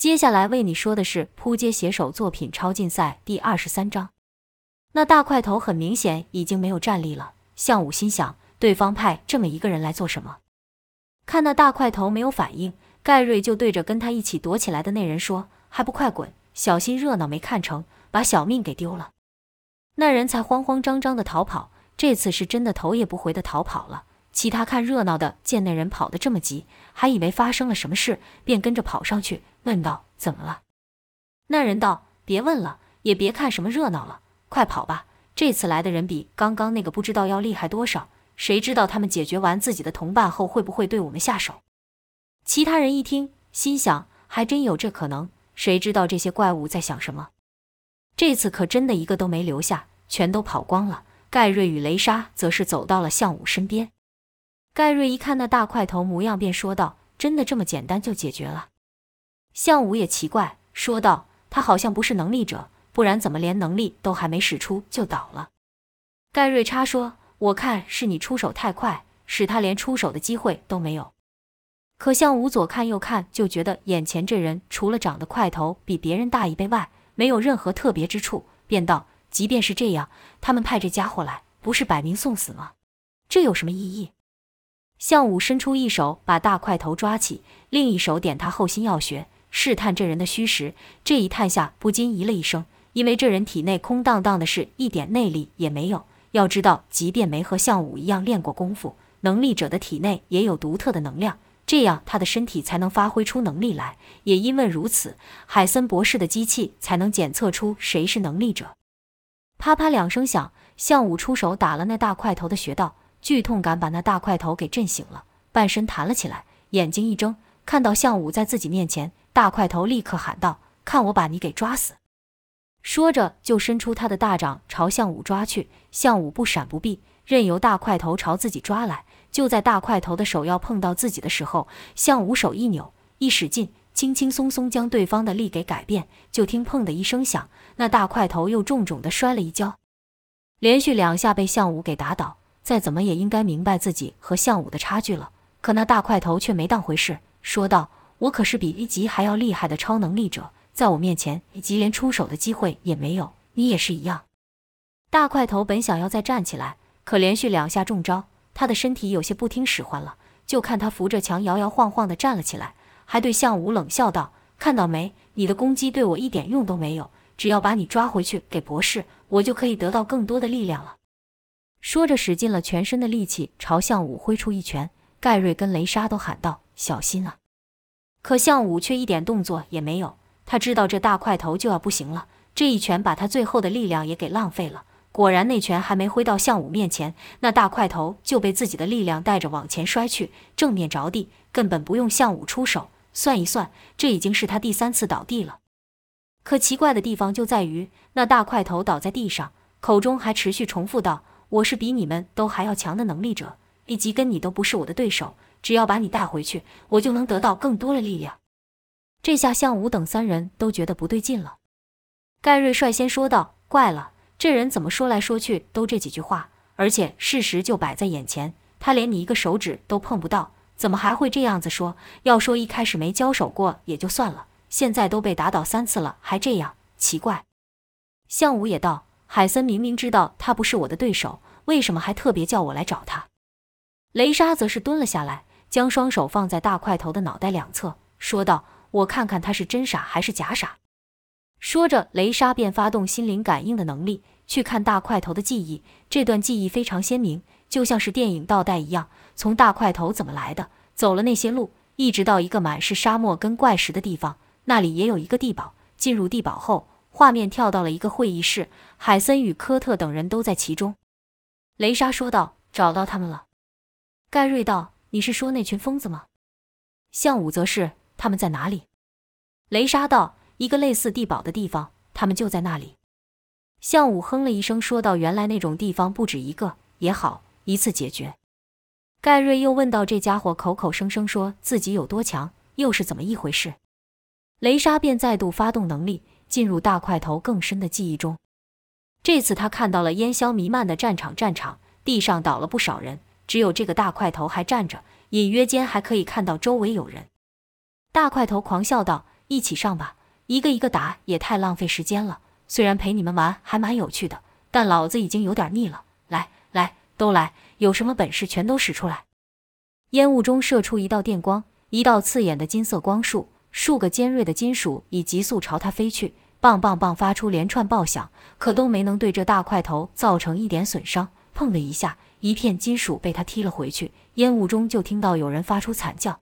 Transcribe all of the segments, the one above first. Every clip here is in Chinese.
接下来为你说的是扑街写手作品超竞赛第二十三章。那大块头很明显已经没有战力了。项武心想，对方派这么一个人来做什么？看那大块头没有反应，盖瑞就对着跟他一起躲起来的那人说：“还不快滚！小心热闹没看成，把小命给丢了。”那人才慌慌张张的逃跑，这次是真的头也不回的逃跑了。其他看热闹的见那人跑得这么急，还以为发生了什么事，便跟着跑上去。问道：“怎么了？”那人道：“别问了，也别看什么热闹了，快跑吧！这次来的人比刚刚那个不知道要厉害多少。谁知道他们解决完自己的同伴后，会不会对我们下手？”其他人一听，心想：“还真有这可能。”谁知道这些怪物在想什么？这次可真的一个都没留下，全都跑光了。盖瑞与雷莎则是走到了向武身边。盖瑞一看那大块头模样，便说道：“真的这么简单就解决了？”项武也奇怪，说道：“他好像不是能力者，不然怎么连能力都还没使出就倒了？”盖瑞插说：“我看是你出手太快，使他连出手的机会都没有。”可项武左看右看，就觉得眼前这人除了长得块头比别人大一倍外，没有任何特别之处，便道：“即便是这样，他们派这家伙来，不是摆明送死吗？这有什么意义？”项武伸出一手把大块头抓起，另一手点他后心要穴。试探这人的虚实，这一探下不禁咦了一声，因为这人体内空荡荡的，是一点内力也没有。要知道，即便没和项武一样练过功夫，能力者的体内也有独特的能量，这样他的身体才能发挥出能力来。也因为如此，海森博士的机器才能检测出谁是能力者。啪啪两声响，项武出手打了那大块头的穴道，剧痛感把那大块头给震醒了，半身弹了起来，眼睛一睁，看到项武在自己面前。大块头立刻喊道：“看我把你给抓死！”说着就伸出他的大掌朝项武抓去。项武不闪不避，任由大块头朝自己抓来。就在大块头的手要碰到自己的时候，项武手一扭，一使劲，轻轻松松将对方的力给改变。就听“砰”的一声响，那大块头又重重的摔了一跤，连续两下被项武给打倒。再怎么也应该明白自己和项武的差距了，可那大块头却没当回事，说道。我可是比一级还要厉害的超能力者，在我面前，一级连出手的机会也没有。你也是一样。大块头本想要再站起来，可连续两下中招，他的身体有些不听使唤了。就看他扶着墙摇摇晃晃地站了起来，还对项武冷笑道：“看到没？你的攻击对我一点用都没有。只要把你抓回去给博士，我就可以得到更多的力量了。”说着，使尽了全身的力气朝项武挥出一拳。盖瑞跟雷莎都喊道：“小心啊！”可项武却一点动作也没有，他知道这大块头就要不行了，这一拳把他最后的力量也给浪费了。果然，那拳还没挥到项武面前，那大块头就被自己的力量带着往前摔去，正面着地，根本不用项武出手。算一算，这已经是他第三次倒地了。可奇怪的地方就在于，那大块头倒在地上，口中还持续重复道：“我是比你们都还要强的能力者，以及跟你都不是我的对手。”只要把你带回去，我就能得到更多的力量。这下项武等三人都觉得不对劲了。盖瑞率先说道：“怪了，这人怎么说来说去都这几句话，而且事实就摆在眼前，他连你一个手指都碰不到，怎么还会这样子说？要说一开始没交手过也就算了，现在都被打倒三次了，还这样，奇怪。”项武也道：“海森明明知道他不是我的对手，为什么还特别叫我来找他？”雷莎则是蹲了下来。将双手放在大块头的脑袋两侧，说道：“我看看他是真傻还是假傻。”说着，雷莎便发动心灵感应的能力，去看大块头的记忆。这段记忆非常鲜明，就像是电影倒带一样。从大块头怎么来的，走了那些路，一直到一个满是沙漠跟怪石的地方，那里也有一个地堡。进入地堡后，画面跳到了一个会议室，海森与科特等人都在其中。雷莎说道：“找到他们了。”盖瑞道。你是说那群疯子吗？项武则是他们在哪里？雷莎道：“一个类似地堡的地方，他们就在那里。”项武哼了一声，说道：“原来那种地方不止一个，也好，一次解决。”盖瑞又问道：“这家伙口口声声说自己有多强，又是怎么一回事？”雷莎便再度发动能力，进入大块头更深的记忆中。这次他看到了烟硝弥漫的战场，战场地上倒了不少人。只有这个大块头还站着，隐约间还可以看到周围有人。大块头狂笑道：“一起上吧，一个一个打也太浪费时间了。虽然陪你们玩还蛮有趣的，但老子已经有点腻了。来来，都来，有什么本事全都使出来！烟雾中射出一道电光，一道刺眼的金色光束，数个尖锐的金属以急速朝他飞去，棒棒棒发出连串爆响，可都没能对这大块头造成一点损伤。砰的一下，一片金属被他踢了回去，烟雾中就听到有人发出惨叫，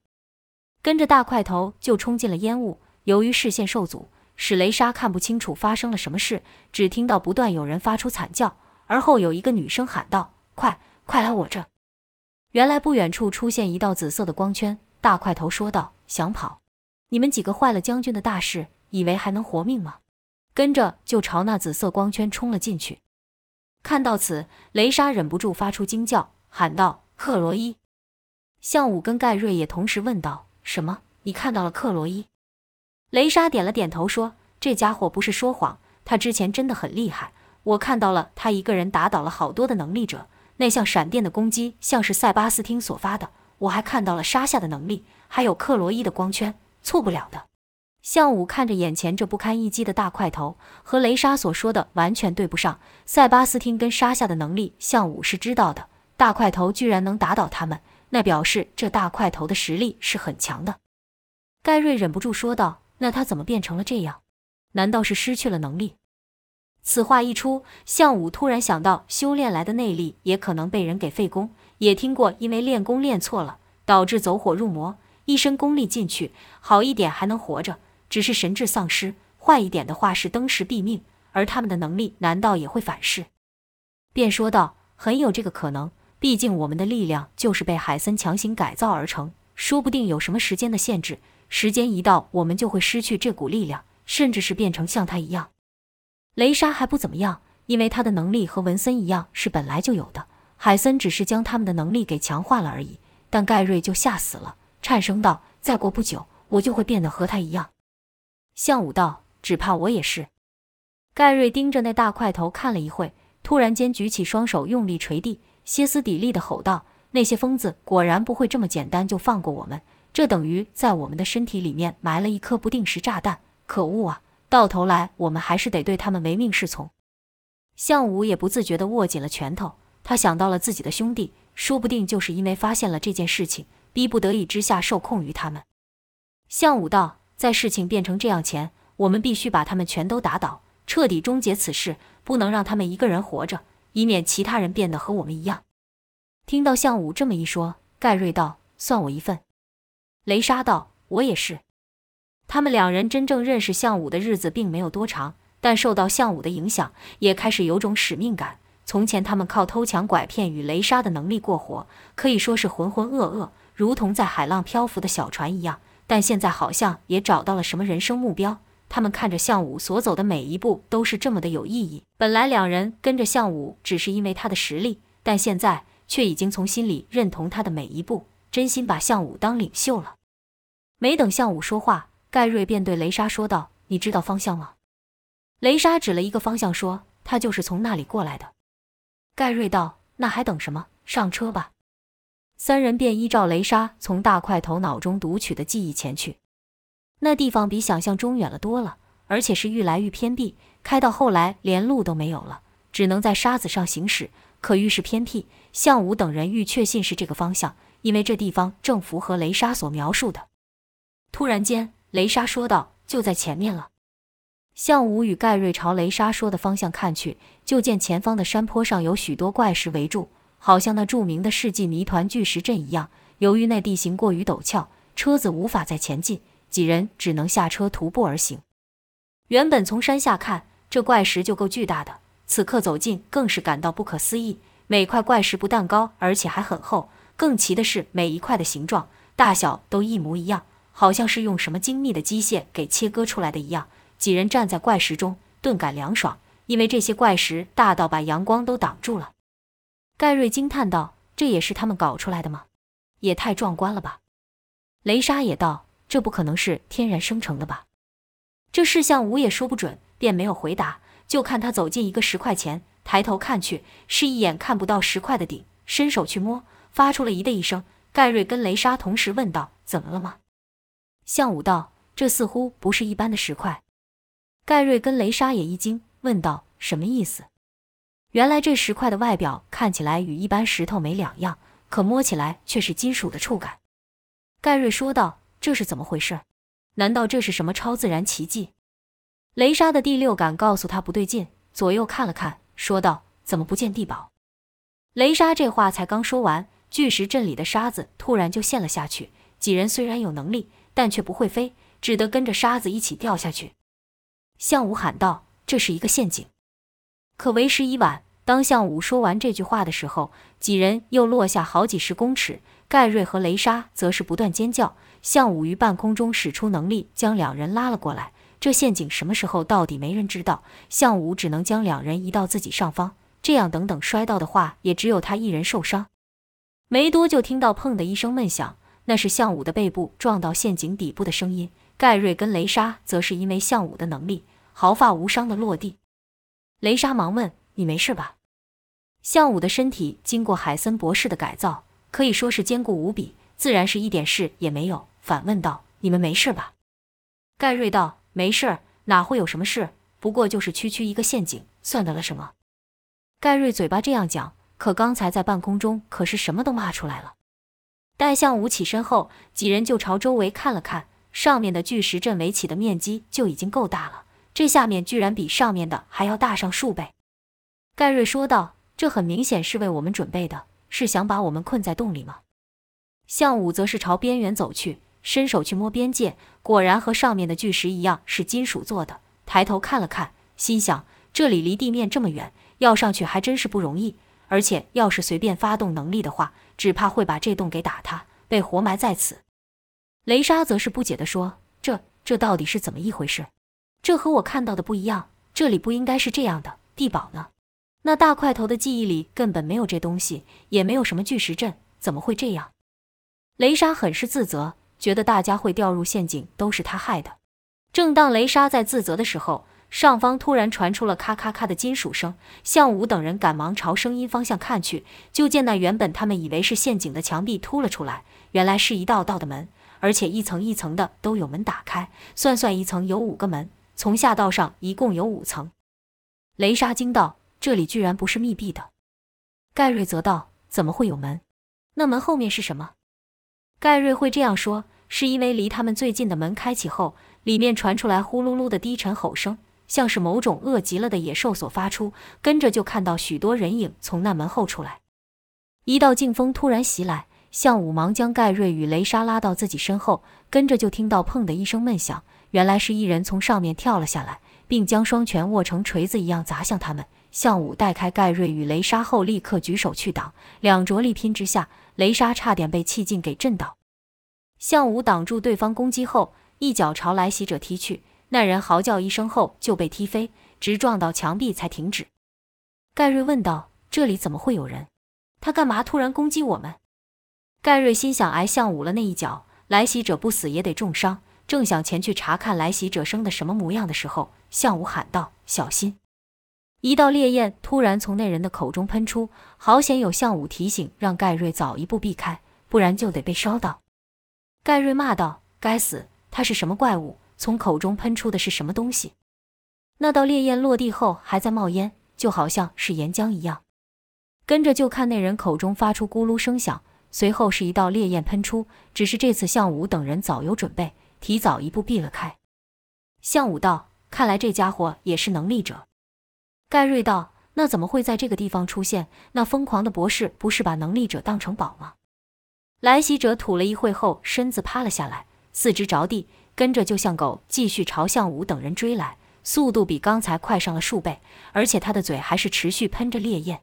跟着大块头就冲进了烟雾。由于视线受阻。使雷莎看不清楚发生了什么事，只听到不断有人发出惨叫，而后有一个女生喊道：“快，快来我这！”原来不远处出现一道紫色的光圈，大块头说道：“想跑？你们几个坏了将军的大事，以为还能活命吗？”跟着就朝那紫色光圈冲了进去。看到此，雷莎忍不住发出惊叫，喊道：“克罗伊！”向武跟盖瑞也同时问道：“什么？你看到了克罗伊？”雷莎点了点头，说：“这家伙不是说谎，他之前真的很厉害。我看到了，他一个人打倒了好多的能力者。那像闪电的攻击，像是塞巴斯汀所发的。我还看到了沙夏的能力，还有克罗伊的光圈，错不了的。”向武看着眼前这不堪一击的大块头，和雷莎所说的完全对不上。塞巴斯汀跟沙夏的能力，向武是知道的。大块头居然能打倒他们，那表示这大块头的实力是很强的。盖瑞忍不住说道。那他怎么变成了这样？难道是失去了能力？此话一出，项武突然想到，修炼来的内力也可能被人给废功。也听过因为练功练错了，导致走火入魔，一身功力进去，好一点还能活着，只是神智丧失；坏一点的话是登时毙命。而他们的能力难道也会反噬？便说道：“很有这个可能，毕竟我们的力量就是被海森强行改造而成，说不定有什么时间的限制。”时间一到，我们就会失去这股力量，甚至是变成像他一样。雷莎还不怎么样，因为他的能力和文森一样是本来就有的，海森只是将他们的能力给强化了而已。但盖瑞就吓死了，颤声道：“再过不久，我就会变得和他一样。”向武道：“只怕我也是。”盖瑞盯着那大块头看了一会，突然间举起双手，用力捶地，歇斯底里的吼道：“那些疯子果然不会这么简单就放过我们！”这等于在我们的身体里面埋了一颗不定时炸弹，可恶啊！到头来我们还是得对他们唯命是从。项武也不自觉地握紧了拳头，他想到了自己的兄弟，说不定就是因为发现了这件事情，逼不得已之下受控于他们。项武道，在事情变成这样前，我们必须把他们全都打倒，彻底终结此事，不能让他们一个人活着，以免其他人变得和我们一样。听到项武这么一说，盖瑞道：“算我一份。”雷莎道：“我也是。”他们两人真正认识项武的日子并没有多长，但受到项武的影响，也开始有种使命感。从前他们靠偷抢拐骗与雷莎的能力过活，可以说是浑浑噩噩，如同在海浪漂浮的小船一样。但现在好像也找到了什么人生目标。他们看着项武所走的每一步都是这么的有意义。本来两人跟着项武只是因为他的实力，但现在却已经从心里认同他的每一步，真心把项武当领袖了。没等项武说话，盖瑞便对雷莎说道：“你知道方向吗？”雷莎指了一个方向说：“他就是从那里过来的。”盖瑞道：“那还等什么？上车吧！”三人便依照雷莎从大块头脑中读取的记忆前去。那地方比想象中远了多了，而且是愈来愈偏僻，开到后来连路都没有了，只能在沙子上行驶，可愈是偏僻，项武等人愈确信是这个方向，因为这地方正符合雷莎所描述的。突然间，雷莎说道：“就在前面了。”项武与盖瑞朝雷莎说的方向看去，就见前方的山坡上有许多怪石围住，好像那著名的世纪谜团巨石阵一样。由于那地形过于陡峭，车子无法再前进，几人只能下车徒步而行。原本从山下看，这怪石就够巨大的，此刻走近更是感到不可思议。每块怪石不但高，而且还很厚，更奇的是每一块的形状、大小都一模一样。好像是用什么精密的机械给切割出来的一样。几人站在怪石中，顿感凉爽，因为这些怪石大到把阳光都挡住了。盖瑞惊叹道：“这也是他们搞出来的吗？也太壮观了吧！”雷莎也道：“这不可能是天然生成的吧？”这事项武也说不准，便没有回答。就看他走进一个石块前，抬头看去，是一眼看不到石块的顶，伸手去摸，发出了“咦”的一声。盖瑞跟雷莎同时问道：“怎么了吗？”项武道：“这似乎不是一般的石块。盖瑞跟雷莎也一惊，问道：“什么意思？”原来这石块的外表看起来与一般石头没两样，可摸起来却是金属的触感。盖瑞说道：“这是怎么回事？难道这是什么超自然奇迹？”雷莎的第六感告诉他不对劲，左右看了看，说道：“怎么不见地堡？”雷莎这话才刚说完，巨石阵里的沙子突然就陷了下去。几人虽然有能力，但却不会飞，只得跟着沙子一起掉下去。向武喊道：“这是一个陷阱！”可为时已晚。当向武说完这句话的时候，几人又落下好几十公尺。盖瑞和雷莎则是不断尖叫。向武于半空中使出能力，将两人拉了过来。这陷阱什么时候到底，没人知道。向武只能将两人移到自己上方，这样等等摔到的话，也只有他一人受伤。没多就听到“砰”的一声闷响，那是向武的背部撞到陷阱底部的声音。盖瑞跟雷莎则是因为向武的能力，毫发无伤的落地。雷莎忙问：“你没事吧？”向武的身体经过海森博士的改造，可以说是坚固无比，自然是一点事也没有。反问道：“你们没事吧？”盖瑞道：“没事，哪会有什么事？不过就是区区一个陷阱，算得了什么？”盖瑞嘴巴这样讲，可刚才在半空中可是什么都骂出来了。待向武起身后，几人就朝周围看了看，上面的巨石阵围起的面积就已经够大了，这下面居然比上面的还要大上数倍。盖瑞说道。这很明显是为我们准备的，是想把我们困在洞里吗？向武则是朝边缘走去，伸手去摸边界，果然和上面的巨石一样是金属做的。抬头看了看，心想这里离地面这么远，要上去还真是不容易。而且要是随便发动能力的话，只怕会把这洞给打塌，被活埋在此。雷莎则是不解地说：“这这到底是怎么一回事？这和我看到的不一样，这里不应该是这样的。地堡呢？”那大块头的记忆里根本没有这东西，也没有什么巨石阵，怎么会这样？雷莎很是自责，觉得大家会掉入陷阱都是他害的。正当雷莎在自责的时候，上方突然传出了咔咔咔的金属声。向武等人赶忙朝声音方向看去，就见那原本他们以为是陷阱的墙壁凸了出来，原来是一道道的门，而且一层一层的都有门打开。算算一层有五个门，从下到上一共有五层。雷莎惊道。这里居然不是密闭的，盖瑞则道：“怎么会有门？那门后面是什么？”盖瑞会这样说，是因为离他们最近的门开启后，里面传出来呼噜噜的低沉吼声，像是某种饿极了的野兽所发出。跟着就看到许多人影从那门后出来。一道劲风突然袭来，向武忙将盖瑞与雷莎拉到自己身后，跟着就听到“砰”的一声闷响，原来是一人从上面跳了下来，并将双拳握成锤子一样砸向他们。向武带开盖瑞与雷莎后，立刻举手去挡，两着力拼之下，雷莎差点被气劲给震倒。向武挡住对方攻击后，一脚朝来袭者踢去，那人嚎叫一声后就被踢飞，直撞到墙壁才停止。盖瑞问道：“这里怎么会有人？他干嘛突然攻击我们？”盖瑞心想：挨向武了那一脚，来袭者不死也得重伤。正想前去查看来袭者生的什么模样的时候，向武喊道：“小心！”一道烈焰突然从那人的口中喷出，好险有向武提醒，让盖瑞早一步避开，不然就得被烧到。盖瑞骂道：“该死，他是什么怪物？从口中喷出的是什么东西？”那道烈焰落地后还在冒烟，就好像是岩浆一样。跟着就看那人口中发出咕噜声响，随后是一道烈焰喷出，只是这次向武等人早有准备，提早一步避了开。向武道：“看来这家伙也是能力者。”盖瑞道：“那怎么会在这个地方出现？那疯狂的博士不是把能力者当成宝吗？”来袭者吐了一会后，身子趴了下来，四肢着地，跟着就像狗继续朝向武等人追来，速度比刚才快上了数倍，而且他的嘴还是持续喷着烈焰。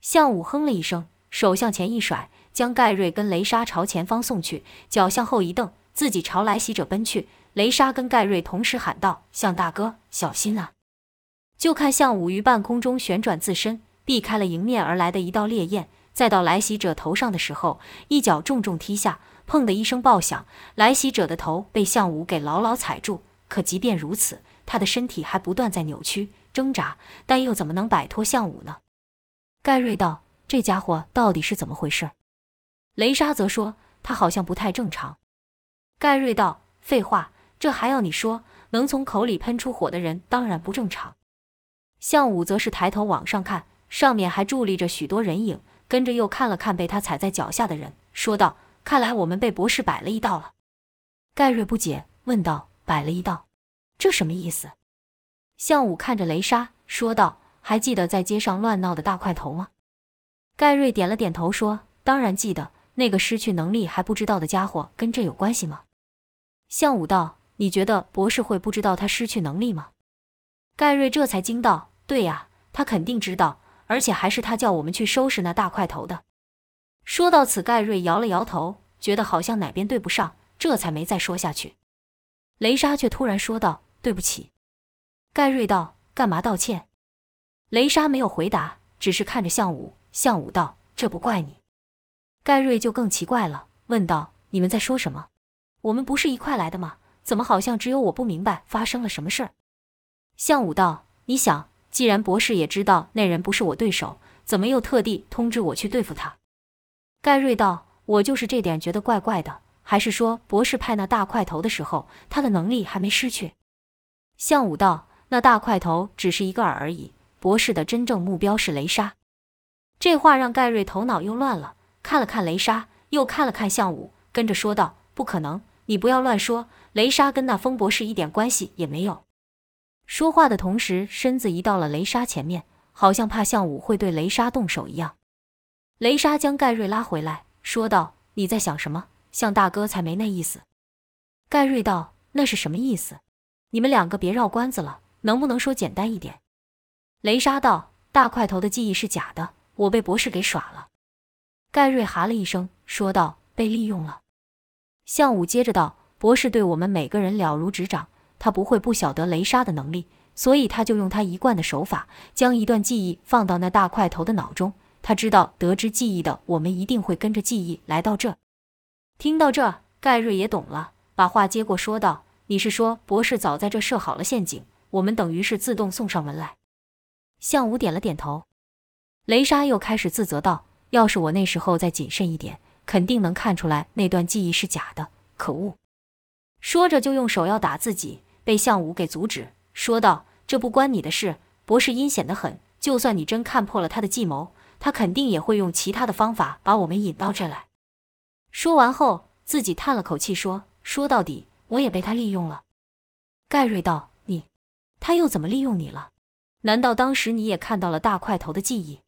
向武哼了一声，手向前一甩，将盖瑞跟雷莎朝前方送去，脚向后一蹬，自己朝来袭者奔去。雷莎跟盖瑞同时喊道：“向大哥，小心啊！”就看向武于半空中旋转自身，避开了迎面而来的一道烈焰，再到来袭者头上的时候，一脚重重踢下，砰的一声爆响，来袭者的头被向武给牢牢踩住。可即便如此，他的身体还不断在扭曲挣扎，但又怎么能摆脱向武呢？盖瑞道：“这家伙到底是怎么回事？”雷莎则说：“他好像不太正常。”盖瑞道：“废话。”这还要你说？能从口里喷出火的人当然不正常。项武则是抬头往上看，上面还伫立着许多人影，跟着又看了看被他踩在脚下的人，说道：“看来我们被博士摆了一道了。”盖瑞不解问道：“摆了一道，这什么意思？”项武看着雷莎说道：“还记得在街上乱闹的大块头吗？”盖瑞点了点头，说：“当然记得。那个失去能力还不知道的家伙跟这有关系吗？”向武道：“你觉得博士会不知道他失去能力吗？”盖瑞这才惊道：“对呀，他肯定知道，而且还是他叫我们去收拾那大块头的。”说到此，盖瑞摇了摇头，觉得好像哪边对不上，这才没再说下去。雷莎却突然说道：“对不起。”盖瑞道：“干嘛道歉？”雷莎没有回答，只是看着向武。向武道：“这不怪你。”盖瑞就更奇怪了，问道：“你们在说什么？我们不是一块来的吗？怎么好像只有我不明白发生了什么事儿？”项武道：“你想，既然博士也知道那人不是我对手，怎么又特地通知我去对付他？”盖瑞道：“我就是这点觉得怪怪的，还是说博士派那大块头的时候，他的能力还没失去？”项武道。那大块头只是一个饵而已，博士的真正目标是雷莎。这话让盖瑞头脑又乱了，看了看雷莎，又看了看项武，跟着说道：“不可能，你不要乱说，雷莎跟那风博士一点关系也没有。”说话的同时，身子移到了雷莎前面，好像怕项武会对雷莎动手一样。雷莎将盖瑞拉回来，说道：“你在想什么？向大哥才没那意思。”盖瑞道：“那是什么意思？你们两个别绕关子了。”能不能说简单一点？雷莎道：“大块头的记忆是假的，我被博士给耍了。”盖瑞哈了一声，说道：“被利用了。”项武接着道：“博士对我们每个人了如指掌，他不会不晓得雷莎的能力，所以他就用他一贯的手法，将一段记忆放到那大块头的脑中。他知道得知记忆的我们一定会跟着记忆来到这。”听到这，盖瑞也懂了，把话接过，说道：“你是说博士早在这设好了陷阱？”我们等于是自动送上门来。项武点了点头。雷莎又开始自责道：“要是我那时候再谨慎一点，肯定能看出来那段记忆是假的。可恶！”说着就用手要打自己，被项武给阻止，说道：“这不关你的事。博士阴险得很，就算你真看破了他的计谋，他肯定也会用其他的方法把我们引到这来。”说完后，自己叹了口气说：“说到底，我也被他利用了。”盖瑞道。你他又怎么利用你了？难道当时你也看到了大块头的记忆？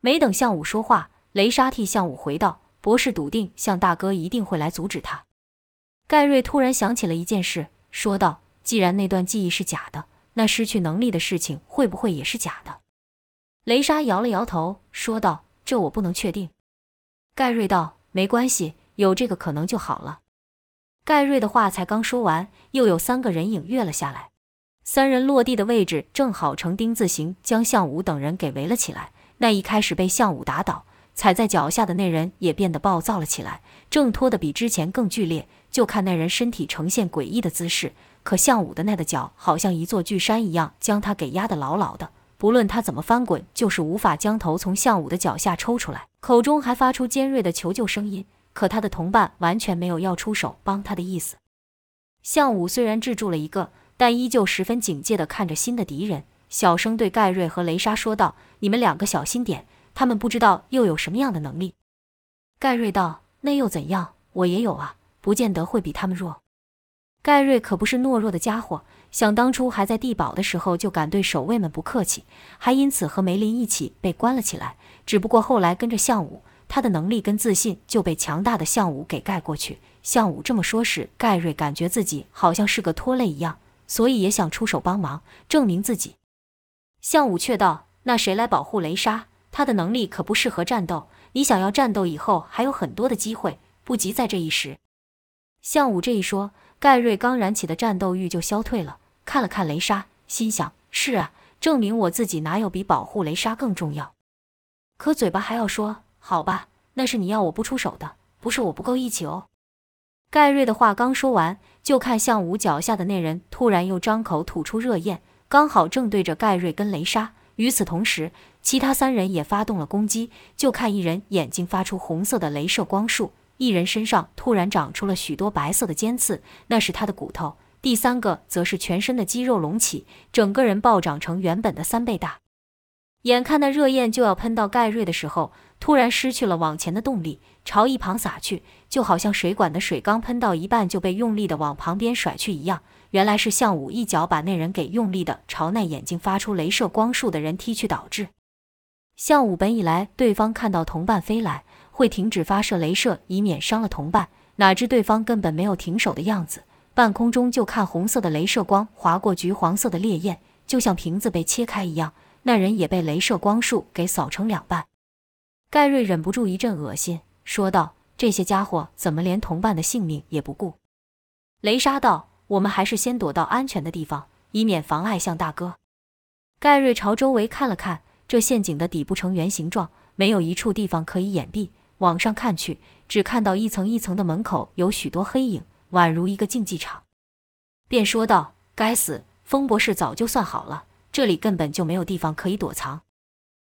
没等项武说话，雷莎替项武回道：“博士笃定向大哥一定会来阻止他。”盖瑞突然想起了一件事，说道：“既然那段记忆是假的，那失去能力的事情会不会也是假的？”雷莎摇了摇头，说道：“这我不能确定。”盖瑞道：“没关系，有这个可能就好了。”盖瑞的话才刚说完，又有三个人影跃了下来。三人落地的位置正好呈丁字形，将项武等人给围了起来。那一开始被项武打倒、踩在脚下的那人也变得暴躁了起来，挣脱的比之前更剧烈。就看那人身体呈现诡异的姿势，可项武的那的脚好像一座巨山一样，将他给压得牢牢的。不论他怎么翻滚，就是无法将头从项武的脚下抽出来，口中还发出尖锐的求救声音。可他的同伴完全没有要出手帮他的意思。项武虽然制住了一个。但依旧十分警戒地看着新的敌人，小声对盖瑞和雷莎说道：“你们两个小心点，他们不知道又有什么样的能力。”盖瑞道：“那又怎样？我也有啊，不见得会比他们弱。”盖瑞可不是懦弱的家伙，想当初还在地堡的时候就敢对守卫们不客气，还因此和梅林一起被关了起来。只不过后来跟着项武，他的能力跟自信就被强大的项武给盖过去。项武这么说时，盖瑞感觉自己好像是个拖累一样。所以也想出手帮忙，证明自己。项武却道：“那谁来保护雷莎？他的能力可不适合战斗。你想要战斗，以后还有很多的机会，不急在这一时。”项武这一说，盖瑞刚燃起的战斗欲就消退了，看了看雷莎，心想：“是啊，证明我自己哪有比保护雷莎更重要？”可嘴巴还要说：“好吧，那是你要我不出手的，不是我不够义气哦。”盖瑞的话刚说完，就看向武脚下的那人突然又张口吐出热焰，刚好正对着盖瑞跟雷莎。与此同时，其他三人也发动了攻击。就看一人眼睛发出红色的镭射光束，一人身上突然长出了许多白色的尖刺，那是他的骨头。第三个则是全身的肌肉隆起，整个人暴涨成原本的三倍大。眼看那热焰就要喷到盖瑞的时候，突然失去了往前的动力，朝一旁洒去，就好像水管的水刚喷到一半就被用力的往旁边甩去一样。原来是向武一脚把那人给用力的朝那眼睛发出镭射光束的人踢去，导致像武本以来对方看到同伴飞来会停止发射镭射，以免伤了同伴，哪知对方根本没有停手的样子，半空中就看红色的镭射光划过橘黄色的烈焰，就像瓶子被切开一样。那人也被镭射光束给扫成两半。盖瑞忍不住一阵恶心，说道：“这些家伙怎么连同伴的性命也不顾？”雷莎道：“我们还是先躲到安全的地方，以免妨碍向大哥。”盖瑞朝周围看了看，这陷阱的底部呈圆形状，没有一处地方可以掩蔽。往上看去，只看到一层一层的门口有许多黑影，宛如一个竞技场。便说道：“该死，风博士早就算好了。”这里根本就没有地方可以躲藏，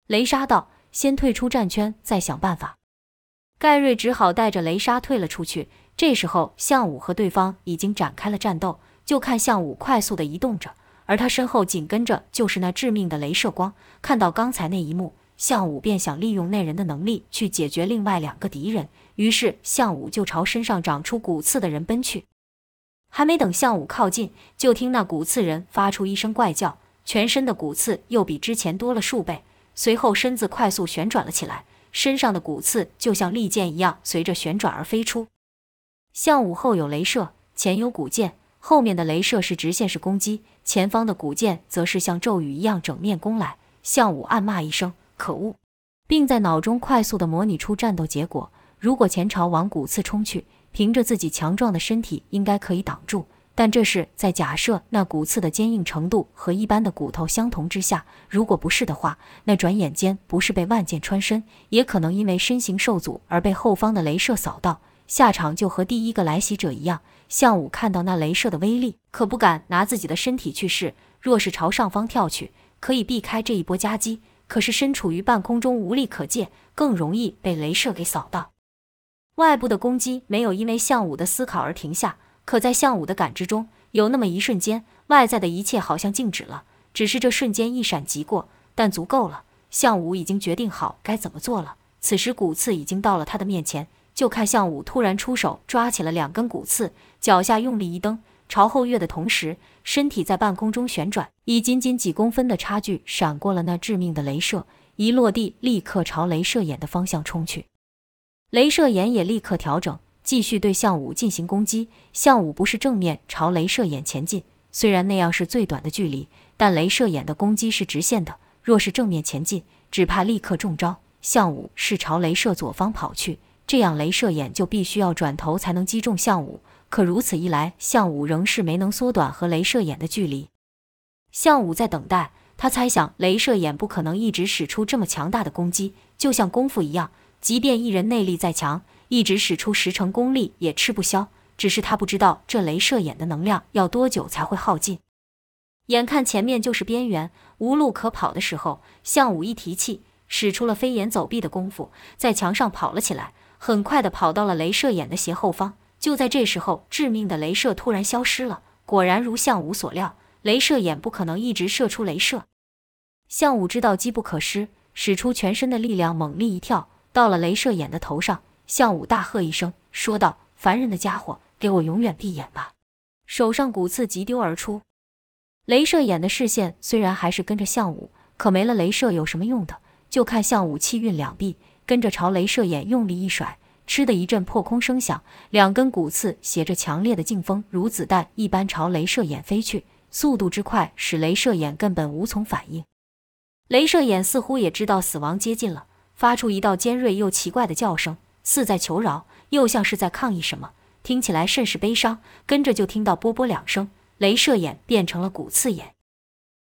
雷莎道：“先退出战圈，再想办法。”盖瑞只好带着雷莎退了出去。这时候，项武和对方已经展开了战斗，就看项武快速的移动着，而他身后紧跟着就是那致命的镭射光。看到刚才那一幕，项武便想利用那人的能力去解决另外两个敌人，于是项武就朝身上长出骨刺的人奔去。还没等项武靠近，就听那骨刺人发出一声怪叫。全身的骨刺又比之前多了数倍，随后身子快速旋转了起来，身上的骨刺就像利剑一样随着旋转而飞出。项武后有镭射，前有古剑，后面的镭射是直线式攻击，前方的古剑则是像骤雨一样整面攻来。项武暗骂一声“可恶”，并在脑中快速的模拟出战斗结果。如果前朝往骨刺冲去，凭着自己强壮的身体，应该可以挡住。但这是在假设那骨刺的坚硬程度和一般的骨头相同之下，如果不是的话，那转眼间不是被万箭穿身，也可能因为身形受阻而被后方的镭射扫到，下场就和第一个来袭者一样。项武看到那镭射的威力，可不敢拿自己的身体去试。若是朝上方跳去，可以避开这一波夹击；可是身处于半空中，无力可借，更容易被镭射给扫到。外部的攻击没有因为项武的思考而停下。可在项武的感知中，有那么一瞬间，外在的一切好像静止了。只是这瞬间一闪即过，但足够了。项武已经决定好该怎么做了。此时骨刺已经到了他的面前，就看项武突然出手抓起了两根骨刺，脚下用力一蹬，朝后跃的同时，身体在半空中旋转，以仅仅几公分的差距闪过了那致命的镭射，一落地立刻朝镭射眼的方向冲去。镭射眼也立刻调整。继续对项武进行攻击。项武不是正面朝镭射眼前进，虽然那样是最短的距离，但镭射眼的攻击是直线的。若是正面前进，只怕立刻中招。项武是朝镭射左方跑去，这样镭射眼就必须要转头才能击中项武。可如此一来，项武仍是没能缩短和镭射眼的距离。项武在等待，他猜想镭射眼不可能一直使出这么强大的攻击，就像功夫一样，即便一人内力再强。一直使出十成功力也吃不消，只是他不知道这镭射眼的能量要多久才会耗尽。眼看前面就是边缘，无路可跑的时候，项武一提气，使出了飞檐走壁的功夫，在墙上跑了起来，很快的跑到了镭射眼的斜后方。就在这时候，致命的镭射突然消失了。果然如项武所料，镭射眼不可能一直射出镭射。项武知道机不可失，使出全身的力量，猛力一跳，到了镭射眼的头上。项武大喝一声，说道：“烦人的家伙，给我永远闭眼吧！”手上骨刺急丢而出。镭射眼的视线虽然还是跟着项武，可没了镭射有什么用的？就看项武气运两臂，跟着朝镭射眼用力一甩，嗤的一阵破空声响，两根骨刺携着强烈的劲风，如子弹一般朝镭射眼飞去，速度之快，使镭射眼根本无从反应。镭射眼似乎也知道死亡接近了，发出一道尖锐又奇怪的叫声。似在求饶，又像是在抗议什么，听起来甚是悲伤。跟着就听到啵啵两声，镭射眼变成了骨刺眼。